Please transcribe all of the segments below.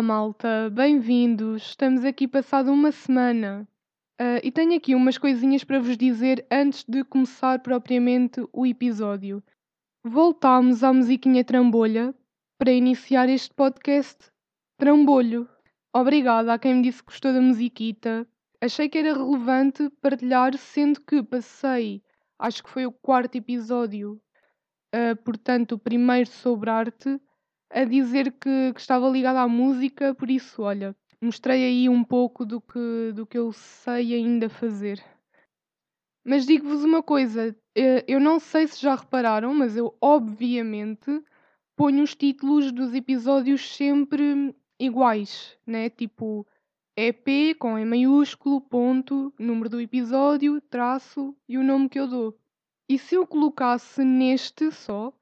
Olá, malta, bem-vindos. Estamos aqui passado uma semana uh, e tenho aqui umas coisinhas para vos dizer antes de começar propriamente o episódio. Voltámos à musiquinha trambolha para iniciar este podcast trambolho. Obrigada a quem me disse que gostou da musiquita. Achei que era relevante partilhar, sendo que passei, acho que foi o quarto episódio, uh, portanto, o primeiro sobre arte a dizer que, que estava ligada à música, por isso, olha, mostrei aí um pouco do que, do que eu sei ainda fazer. Mas digo-vos uma coisa, eh, eu não sei se já repararam, mas eu obviamente ponho os títulos dos episódios sempre iguais, né? Tipo EP com E maiúsculo, ponto, número do episódio, traço e o nome que eu dou. E se eu colocasse neste só,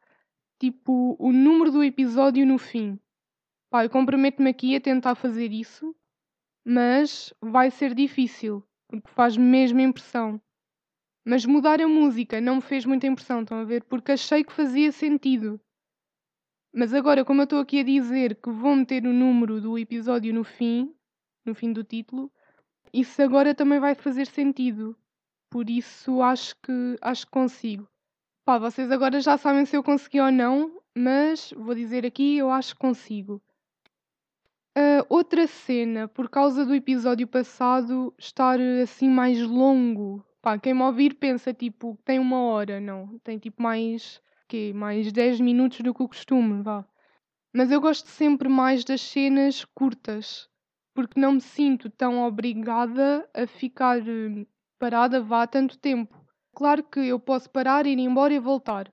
tipo, o número do episódio no fim. Pá, eu comprometo-me aqui a tentar fazer isso, mas vai ser difícil, porque faz mesmo impressão. Mas mudar a música não me fez muita impressão, estão a ver? Porque achei que fazia sentido. Mas agora, como eu estou aqui a dizer que vou meter o número do episódio no fim, no fim do título, isso agora também vai fazer sentido. Por isso acho que acho que consigo. Pá, vocês agora já sabem se eu consegui ou não, mas vou dizer aqui, eu acho que consigo. Uh, outra cena, por causa do episódio passado estar assim mais longo. Pá, quem me ouvir pensa tipo tem uma hora, não. Tem tipo mais, quê? Mais 10 minutos do que o costume, vá. Mas eu gosto sempre mais das cenas curtas, porque não me sinto tão obrigada a ficar eh, parada vá tanto tempo. Claro que eu posso parar, ir embora e voltar.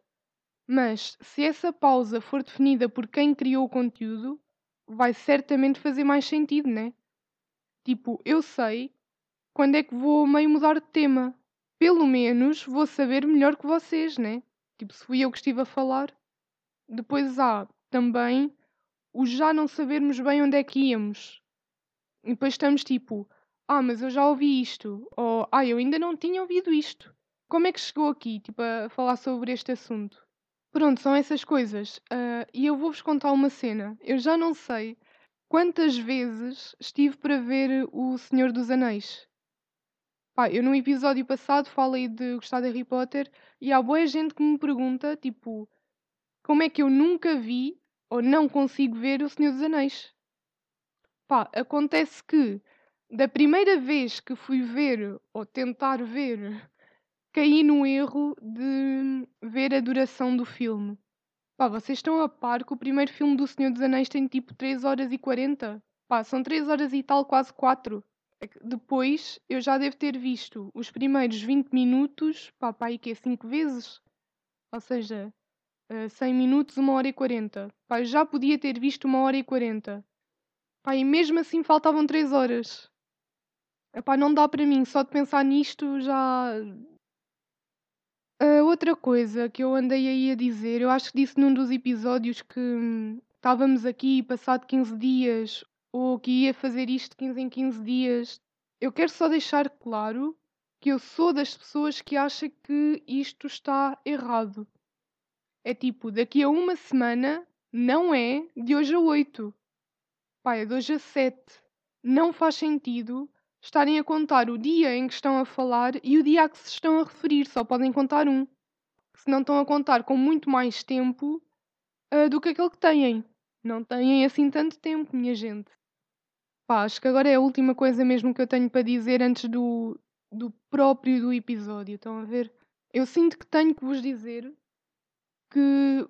Mas se essa pausa for definida por quem criou o conteúdo, vai certamente fazer mais sentido, né? Tipo, eu sei quando é que vou meio mudar de tema. Pelo menos vou saber melhor que vocês, né? Tipo, se fui eu que estive a falar. Depois há também o já não sabermos bem onde é que íamos. E depois estamos tipo, ah, mas eu já ouvi isto. Ou, ah, eu ainda não tinha ouvido isto. Como é que chegou aqui, tipo, a falar sobre este assunto? Pronto, são essas coisas. Uh, e eu vou-vos contar uma cena. Eu já não sei quantas vezes estive para ver O Senhor dos Anéis. Pá, eu no episódio passado falei de gostar de Harry Potter e há boa gente que me pergunta, tipo, como é que eu nunca vi ou não consigo ver O Senhor dos Anéis? Pá, acontece que da primeira vez que fui ver ou tentar ver caí no erro de ver a duração do filme. Pá, vocês estão a par que o primeiro filme do Senhor dos Anéis tem tipo 3 horas e 40? Pá, são 3 horas e tal, quase 4. É depois eu já devo ter visto os primeiros 20 minutos, pá, pá, e que é 5 vezes? Ou seja, 100 eh, minutos, 1 hora e 40. Pá, eu já podia ter visto 1 hora e 40. Pá, e mesmo assim faltavam 3 horas. Epá, não dá para mim, só de pensar nisto já outra coisa que eu andei aí a dizer, eu acho que disse num dos episódios que hum, estávamos aqui passado 15 dias, ou que ia fazer isto 15 em 15 dias. Eu quero só deixar claro que eu sou das pessoas que acha que isto está errado. É tipo, daqui a uma semana não é de hoje a 8. Pai, é de hoje a 7. Não faz sentido estarem a contar o dia em que estão a falar e o dia a que se estão a referir, só podem contar um. Se não estão a contar com muito mais tempo uh, do que aquele que têm. Não têm assim tanto tempo, minha gente. Pá, acho que agora é a última coisa mesmo que eu tenho para dizer antes do, do próprio do episódio. Estão a ver? Eu sinto que tenho que vos dizer que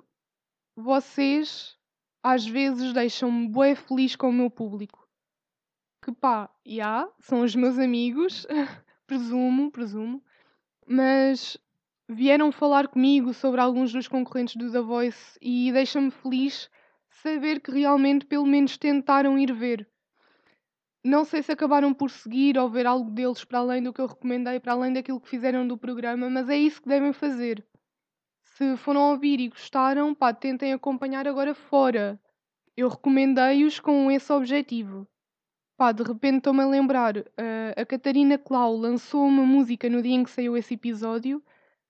vocês às vezes deixam-me bué feliz com o meu público que pá, já, yeah, são os meus amigos, presumo, presumo, mas vieram falar comigo sobre alguns dos concorrentes do The Voice e deixa-me feliz saber que realmente pelo menos tentaram ir ver. Não sei se acabaram por seguir ou ver algo deles para além do que eu recomendei, para além daquilo que fizeram do programa, mas é isso que devem fazer. Se foram ouvir e gostaram, pá, tentem acompanhar agora fora. Eu recomendei-os com esse objetivo. Pá, de repente estou-me a lembrar, uh, a Catarina Clau lançou uma música no dia em que saiu esse episódio,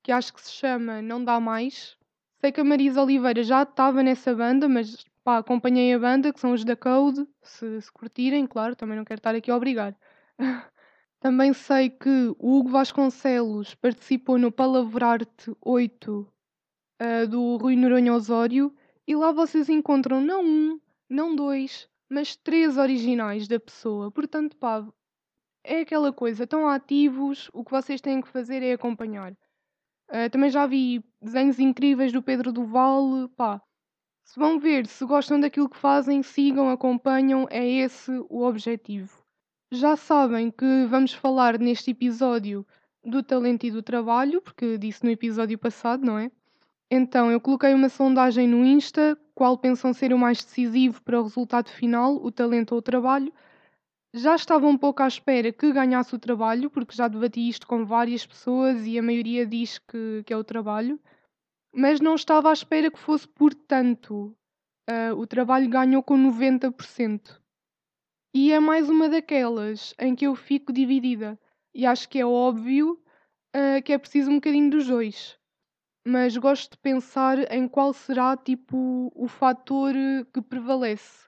que acho que se chama Não Dá Mais. Sei que a Marisa Oliveira já estava nessa banda, mas pá, acompanhei a banda, que são os da Code, se, se curtirem, claro, também não quero estar aqui a obrigar. também sei que o Hugo Vasconcelos participou no Palavrarte 8 uh, do Rui Noronha Osório e lá vocês encontram não um, não dois, mas três originais da pessoa. Portanto, pá, é aquela coisa, estão ativos, o que vocês têm que fazer é acompanhar. Uh, também já vi desenhos incríveis do Pedro Duval, pá. Se vão ver, se gostam daquilo que fazem, sigam, acompanham, é esse o objetivo. Já sabem que vamos falar neste episódio do talento e do trabalho, porque disse no episódio passado, não é? Então, eu coloquei uma sondagem no Insta, qual pensam ser o mais decisivo para o resultado final, o talento ou o trabalho. Já estava um pouco à espera que ganhasse o trabalho, porque já debati isto com várias pessoas e a maioria diz que, que é o trabalho, mas não estava à espera que fosse por tanto. Uh, o trabalho ganhou com 90%. E é mais uma daquelas em que eu fico dividida. E acho que é óbvio uh, que é preciso um bocadinho dos dois mas gosto de pensar em qual será tipo o fator que prevalece.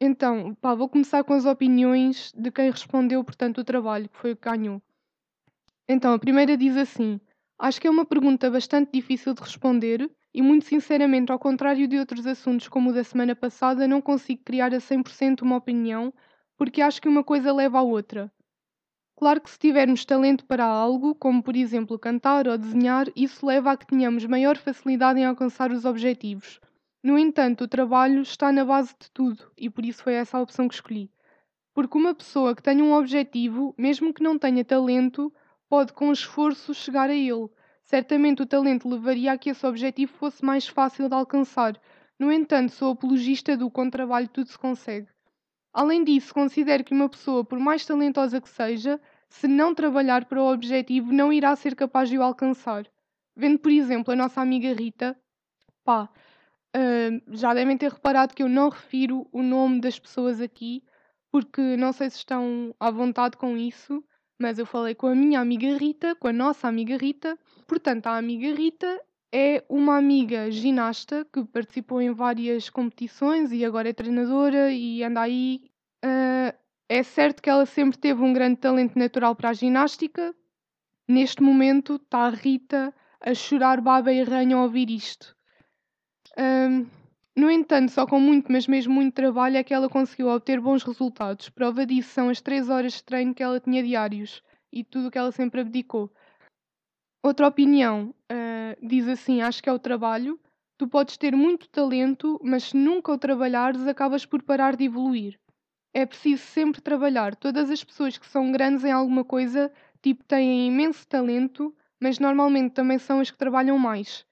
Então, pá, vou começar com as opiniões de quem respondeu, portanto, o trabalho, que foi o que ganhou. Então, a primeira diz assim: Acho que é uma pergunta bastante difícil de responder e, muito sinceramente, ao contrário de outros assuntos como o da semana passada, não consigo criar a 100% uma opinião porque acho que uma coisa leva à outra. Claro que se tivermos talento para algo, como por exemplo cantar ou desenhar, isso leva a que tenhamos maior facilidade em alcançar os objetivos. No entanto, o trabalho está na base de tudo e por isso foi essa a opção que escolhi. Porque uma pessoa que tenha um objetivo, mesmo que não tenha talento, pode com esforço chegar a ele. Certamente o talento levaria a que esse objetivo fosse mais fácil de alcançar. No entanto, sou apologista do com trabalho tudo se consegue. Além disso, considero que uma pessoa, por mais talentosa que seja, se não trabalhar para o objetivo, não irá ser capaz de o alcançar. Vendo, por exemplo, a nossa amiga Rita, pá, já devem ter reparado que eu não refiro o nome das pessoas aqui, porque não sei se estão à vontade com isso, mas eu falei com a minha amiga Rita, com a nossa amiga Rita. Portanto, a amiga Rita é uma amiga ginasta que participou em várias competições e agora é treinadora e anda aí. Uh, é certo que ela sempre teve um grande talento natural para a ginástica. Neste momento está a Rita a chorar baba e ranho ao ouvir isto. Um, no entanto, só com muito, mas mesmo muito trabalho é que ela conseguiu obter bons resultados. Prova disso são as 3 horas de treino que ela tinha diários e tudo o que ela sempre abdicou. Outra opinião uh, diz assim: acho que é o trabalho. Tu podes ter muito talento, mas se nunca o trabalhares, acabas por parar de evoluir. É preciso sempre trabalhar. Todas as pessoas que são grandes em alguma coisa, tipo, têm imenso talento, mas normalmente também são as que trabalham mais.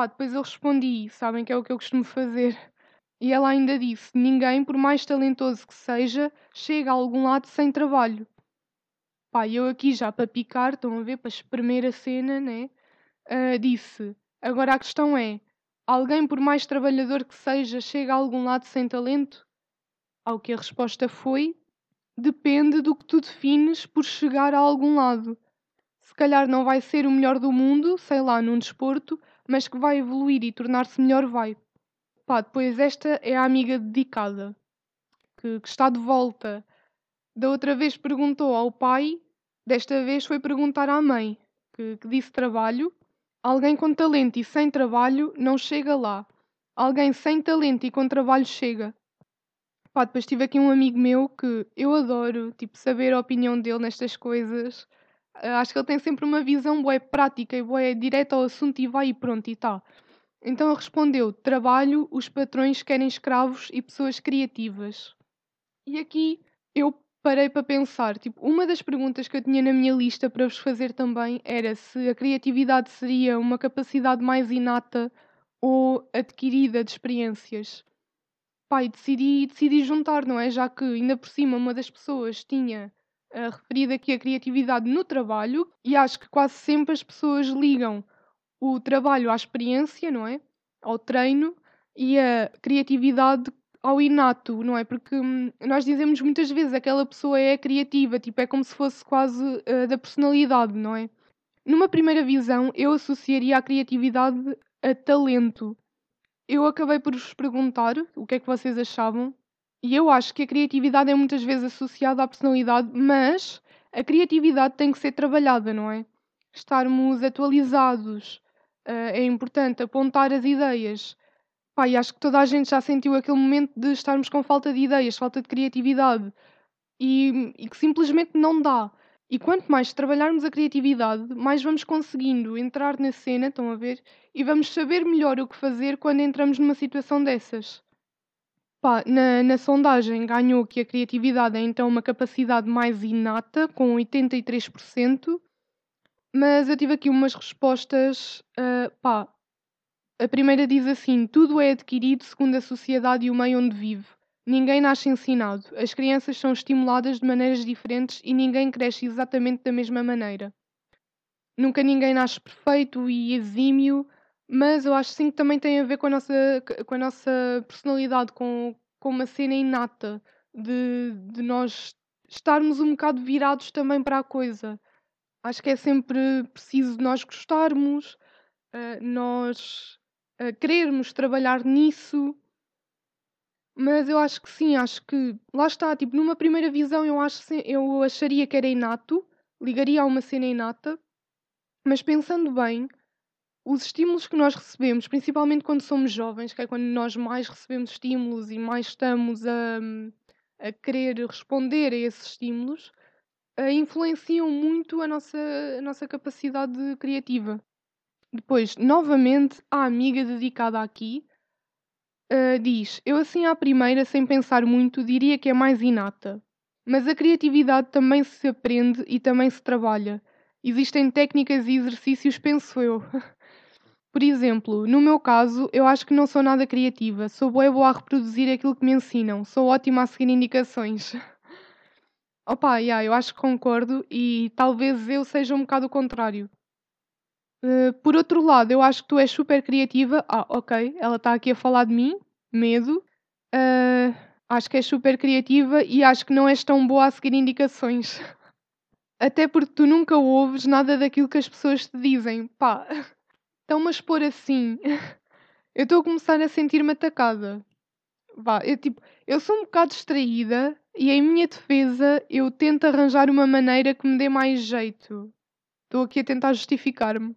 Pá, depois eu respondi, sabem que é o que eu costumo fazer. E ela ainda disse: ninguém, por mais talentoso que seja, chega a algum lado sem trabalho. Pá, eu aqui já para picar, estão a ver, para espremer a cena, né? Uh, disse: agora a questão é: alguém, por mais trabalhador que seja, chega a algum lado sem talento? Ao que a resposta foi: depende do que tu defines por chegar a algum lado. Se calhar não vai ser o melhor do mundo, sei lá, num desporto, mas que vai evoluir e tornar-se melhor, vai. Pá, depois esta é a amiga dedicada, que, que está de volta da outra vez perguntou ao pai, desta vez foi perguntar à mãe, que, que disse trabalho. Alguém com talento e sem trabalho não chega lá. Alguém sem talento e com trabalho chega. Pá, depois tive aqui um amigo meu que eu adoro, tipo, saber a opinião dele nestas coisas. Acho que ele tem sempre uma visão boa prática e boa direta ao assunto e vai e pronto e tá. Então ele respondeu: trabalho, os patrões querem escravos e pessoas criativas. E aqui eu parei para pensar, tipo, uma das perguntas que eu tinha na minha lista para vos fazer também era se a criatividade seria uma capacidade mais inata ou adquirida de experiências. Pai, decidi, decidi juntar, não é? Já que ainda por cima uma das pessoas tinha referido aqui a criatividade no trabalho e acho que quase sempre as pessoas ligam o trabalho à experiência, não é? Ao treino e a criatividade ao inato, não é? Porque hum, nós dizemos muitas vezes aquela pessoa é criativa, tipo, é como se fosse quase uh, da personalidade, não é? Numa primeira visão, eu associaria a criatividade a talento. eu acabei por vos perguntar o que é que vocês achavam, e eu acho que a criatividade é muitas vezes associada à personalidade, mas a criatividade tem que ser trabalhada, não é? Estarmos atualizados, uh, é importante apontar as ideias. Pá, e acho que toda a gente já sentiu aquele momento de estarmos com falta de ideias, falta de criatividade e, e que simplesmente não dá. E quanto mais trabalharmos a criatividade, mais vamos conseguindo entrar na cena, estão a ver? E vamos saber melhor o que fazer quando entramos numa situação dessas. Pá, na, na sondagem ganhou que a criatividade é então uma capacidade mais inata, com 83%, mas eu tive aqui umas respostas. Uh, pá, a primeira diz assim: tudo é adquirido segundo a sociedade e o meio onde vive. Ninguém nasce ensinado. As crianças são estimuladas de maneiras diferentes e ninguém cresce exatamente da mesma maneira. Nunca ninguém nasce perfeito e exímio, mas eu acho sim que também tem a ver com a nossa, com a nossa personalidade, com, com uma cena inata de, de nós estarmos um bocado virados também para a coisa. Acho que é sempre preciso nós gostarmos, uh, nós uh, querermos trabalhar nisso mas eu acho que sim, acho que lá está, tipo, numa primeira visão eu acho eu acharia que era inato, ligaria a uma cena inata, mas pensando bem, os estímulos que nós recebemos, principalmente quando somos jovens, que é quando nós mais recebemos estímulos e mais estamos a, a querer responder a esses estímulos, uh, influenciam muito a nossa, a nossa capacidade criativa. Depois, novamente, a amiga dedicada aqui, uh, diz: Eu, assim, à primeira, sem pensar muito, diria que é mais inata. Mas a criatividade também se aprende e também se trabalha. Existem técnicas e exercícios, penso eu. Por exemplo, no meu caso, eu acho que não sou nada criativa. Sou boa, boa a reproduzir aquilo que me ensinam. Sou ótima a seguir indicações. Opa, yeah, eu acho que concordo e talvez eu seja um bocado o contrário. Uh, por outro lado, eu acho que tu és super criativa. Ah, ok, ela está aqui a falar de mim, medo. Uh, acho que és super criativa e acho que não és tão boa a seguir indicações. Até porque tu nunca ouves nada daquilo que as pessoas te dizem. Pá, estão-me a expor assim. Eu estou a começar a sentir-me atacada. Vá, eu, tipo, eu sou um bocado distraída e em minha defesa eu tento arranjar uma maneira que me dê mais jeito. Estou aqui a tentar justificar-me.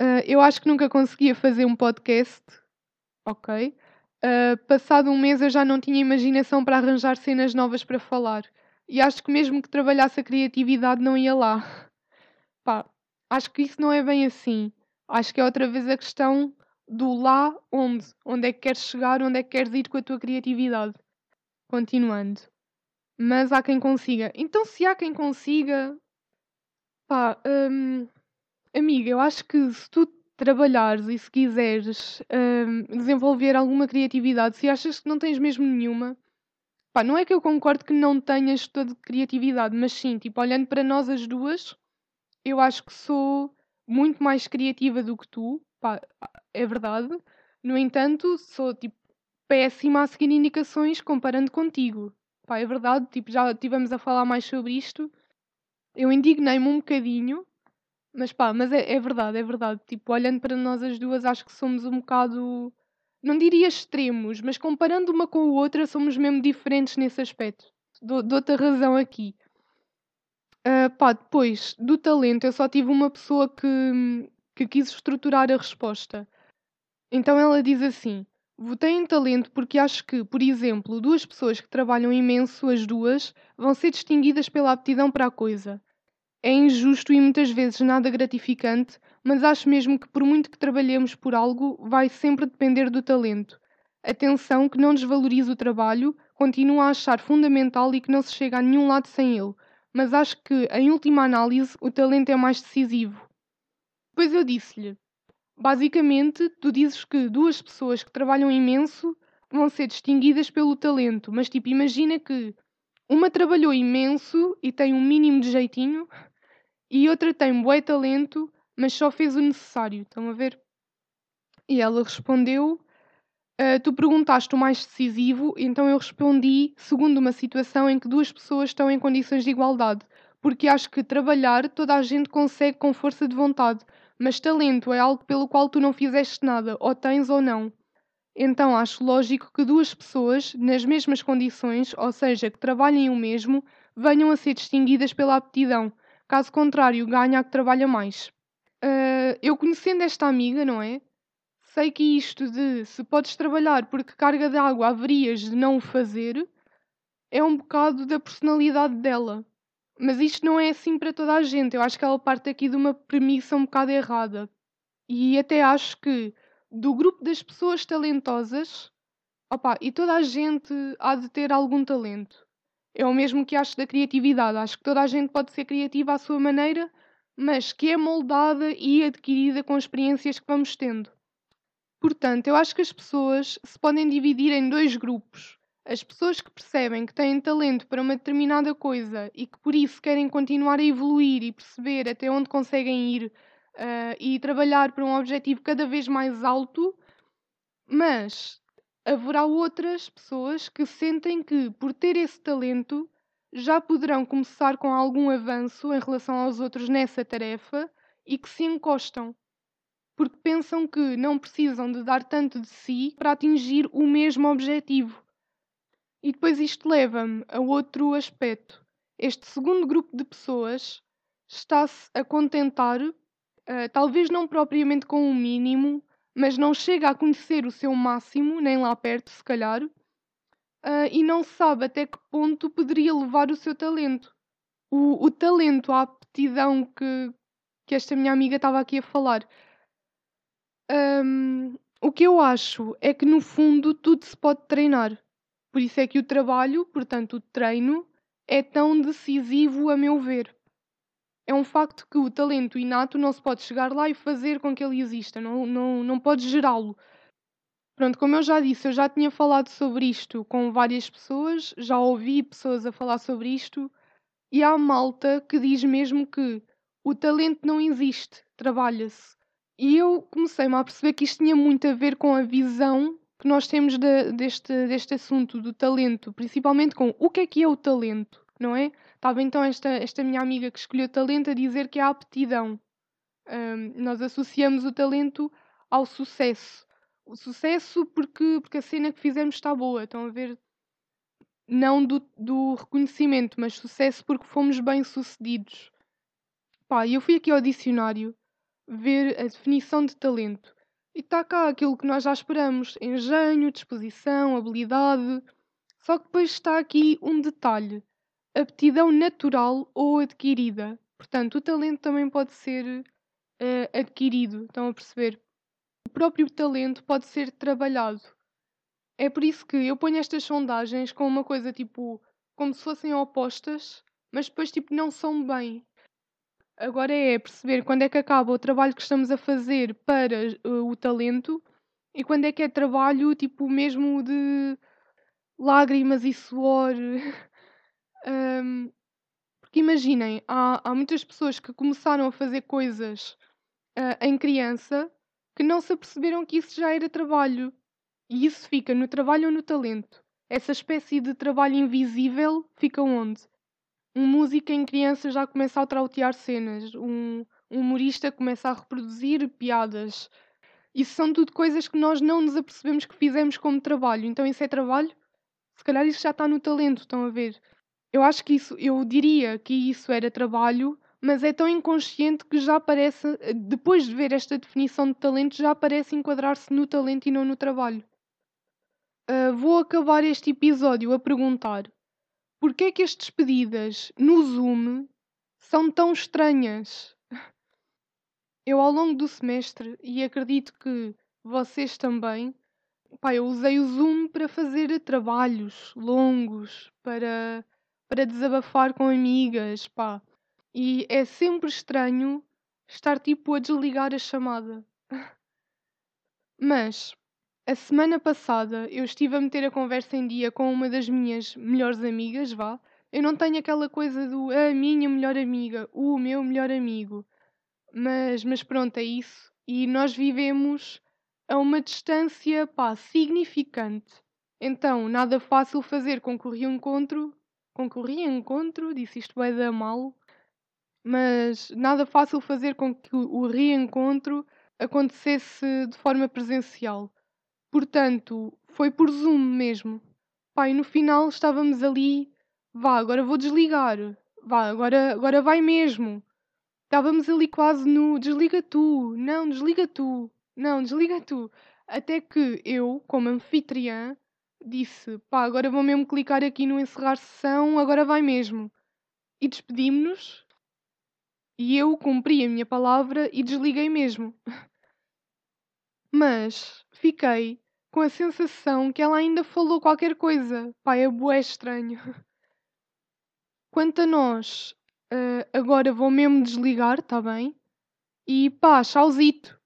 Uh, eu acho que nunca conseguia fazer um podcast, ok? Uh, passado um mês eu já não tinha imaginação para arranjar cenas novas para falar. E acho que mesmo que trabalhasse a criatividade não ia lá. Pá, acho que isso não é bem assim. Acho que é outra vez a questão do lá onde. Onde é que queres chegar, onde é que queres ir com a tua criatividade. Continuando. Mas há quem consiga. Então, se há quem consiga, pá, hum, Amiga, eu acho que se tu trabalhares e se quiseres hum, desenvolver alguma criatividade, se achas que não tens mesmo nenhuma, pá, não é que eu concordo que não tenhas toda criatividade, mas sim, tipo, olhando para nós as duas, eu acho que sou muito mais criativa do que tu, pá, é verdade. No entanto, sou tipo péssima a seguir indicações comparando contigo. Pá, é verdade, tipo, já estivemos a falar mais sobre isto. Eu indignei-me um bocadinho mas pá, mas é, é verdade, é verdade. Tipo, olhando para nós as duas, acho que somos um bocado. Não diria extremos, mas comparando uma com a outra, somos mesmo diferentes nesse aspecto. Dou- Dou-te a razão aqui. Ah, pá, depois, do talento, eu só tive uma pessoa que, que quis estruturar a resposta. Então ela diz assim: Votei em talento porque acho que, por exemplo, duas pessoas que trabalham imenso, as duas, vão ser distinguidas pela aptidão para a coisa. É injusto e muitas vezes nada gratificante, mas acho mesmo que por muito que trabalhemos por algo, vai sempre depender do talento. Atenção que não desvalorize o trabalho, continuo a achar fundamental e que não se chega a nenhum lado sem ele, mas acho que, em última análise, o talento é mais decisivo. Pois eu disse-lhe: basicamente, tu dizes que duas pessoas que trabalham imenso vão ser distinguidas pelo talento, mas tipo, imagina que uma trabalhou imenso e tem um mínimo de jeitinho, e outra tem bué talento, mas só fez o necessário. Estão a ver? E ela respondeu: uh, Tu perguntaste o mais decisivo, então eu respondi segundo uma situação em que duas pessoas estão em condições de igualdade, porque acho que trabalhar toda a gente consegue com força de vontade, mas talento é algo pelo qual tu não fizeste nada, ou tens ou não. Então acho lógico que duas pessoas, nas mesmas condições, ou seja, que trabalhem o mesmo, venham a ser distinguidas pela aptidão. Caso contrário, ganha a que trabalha mais. Uh, eu conhecendo esta amiga, não é? Sei que isto de se podes trabalhar porque carga de água haverias de não o fazer é um bocado da personalidade dela. Mas isto não é assim para toda a gente. Eu acho que ela parte aqui de uma premissa um bocado errada. E até acho que do grupo das pessoas talentosas, opa, e toda a gente há de ter algum talento. É o mesmo que acho da criatividade. Acho que toda a gente pode ser criativa à sua maneira, mas que é moldada e adquirida com experiências que vamos tendo. Portanto, eu acho que as pessoas se podem dividir em dois grupos. As pessoas que percebem que têm talento para uma determinada coisa e que por isso querem continuar a evoluir e perceber até onde conseguem ir uh, e trabalhar para um objetivo cada vez mais alto, mas haverá outras pessoas que sentem que, por ter esse talento, já poderão começar com algum avanço em relação aos outros nessa tarefa e que se encostam, porque pensam que não precisam de dar tanto de si para atingir o mesmo objetivo. E depois isto leva-me a outro aspecto. Este segundo grupo de pessoas está-se a contentar, uh, talvez não propriamente com o mínimo, mas não chega a conhecer o seu máximo, nem lá perto, se calhar, uh, e não sabe até que ponto poderia levar o seu talento. O, o talento, a aptidão que, que esta minha amiga estava aqui a falar. O que eu acho é que no fundo tudo se pode treinar. Por isso é que o trabalho, portanto o treino, é tão decisivo a meu ver é um facto que o talento inato não se pode chegar lá e fazer com que ele exista, não, não, não pode gerá-lo. Pronto, como eu já disse, eu já tinha falado sobre isto com várias pessoas, já ouvi pessoas a falar sobre isto, e há malta que diz mesmo que o talento não existe, trabalha-se. E eu comecei-me a perceber que isto tinha muito a ver com a visão que nós temos de, deste, deste assunto do talento, principalmente com o que é que é o talento, não é? Estava então esta, esta minha amiga que escolheu talento a dizer que é a aptidão. Um, nós associamos o talento ao sucesso. O sucesso porque, porque a cena que fizemos está boa, estão a ver? Não do, do reconhecimento, mas sucesso porque fomos bem-sucedidos. Pá, eu fui aqui ao dicionário ver a definição de talento. E está cá aquilo que nós já esperamos: engenho, disposição, habilidade. Só que depois está aqui um detalhe aptidão natural ou adquirida. Portanto, o talento também pode ser uh, adquirido, estão a perceber? O próprio talento pode ser trabalhado. É por isso que eu ponho estas sondagens com uma coisa tipo como se fossem opostas, mas depois tipo não são bem. Agora é perceber quando é que acaba o trabalho que estamos a fazer para uh, o talento e quando é que é trabalho tipo mesmo de lágrimas e suor Um, porque imaginem, há, há muitas pessoas que começaram a fazer coisas uh, em criança que não se aperceberam que isso já era trabalho. E isso fica no trabalho ou no talento. Essa espécie de trabalho invisível fica onde? Um músico em criança já começa a trautear cenas, um, um humorista começa a reproduzir piadas. Isso são tudo coisas que nós não nos apercebemos que fizemos como trabalho. Então isso é trabalho? Se calhar isso já está no talento, estão a ver? Eu acho que isso, eu diria que isso era trabalho, mas é tão inconsciente que já parece, depois de ver esta definição de talento, já parece enquadrar-se no talento e não no trabalho. Uh, vou acabar este episódio a perguntar porquê é que as despedidas no Zoom são tão estranhas? Eu, ao longo do semestre, e acredito que vocês também, pá, eu usei o Zoom para fazer trabalhos longos, para para desabafar com amigas, pá. E é sempre estranho estar tipo a desligar a chamada. Mas a semana passada eu estive a meter a conversa em dia com uma das minhas melhores amigas, vá. Eu não tenho aquela coisa do a minha melhor amiga, o meu melhor amigo. Mas, mas pronto, é isso. E nós vivemos a uma distância, pá, significante. Então, nada fácil fazer com que o reencontro concorri a encontro, disse isto vai dar mal. mas nada fácil fazer com que o reencontro acontecesse de forma presencial. Portanto, foi por Zoom mesmo. Pai, no final estávamos ali, vá, agora vou desligar, vá, agora, agora vai mesmo. Estávamos ali quase no desliga tu, não, desliga tu, não, desliga tu. Até que eu, como anfitriã, disse: pá, agora vou mesmo clicar aqui no encerrar sessão, agora vai mesmo. E despedimos-nos. E eu cumpri a minha palavra e desliguei mesmo. Mas fiquei com a sensação que ela ainda falou qualquer coisa. Pá, é bué estranho. Quanto a nós, uh, agora vou mesmo desligar, tá bem? E pá, tchauzito.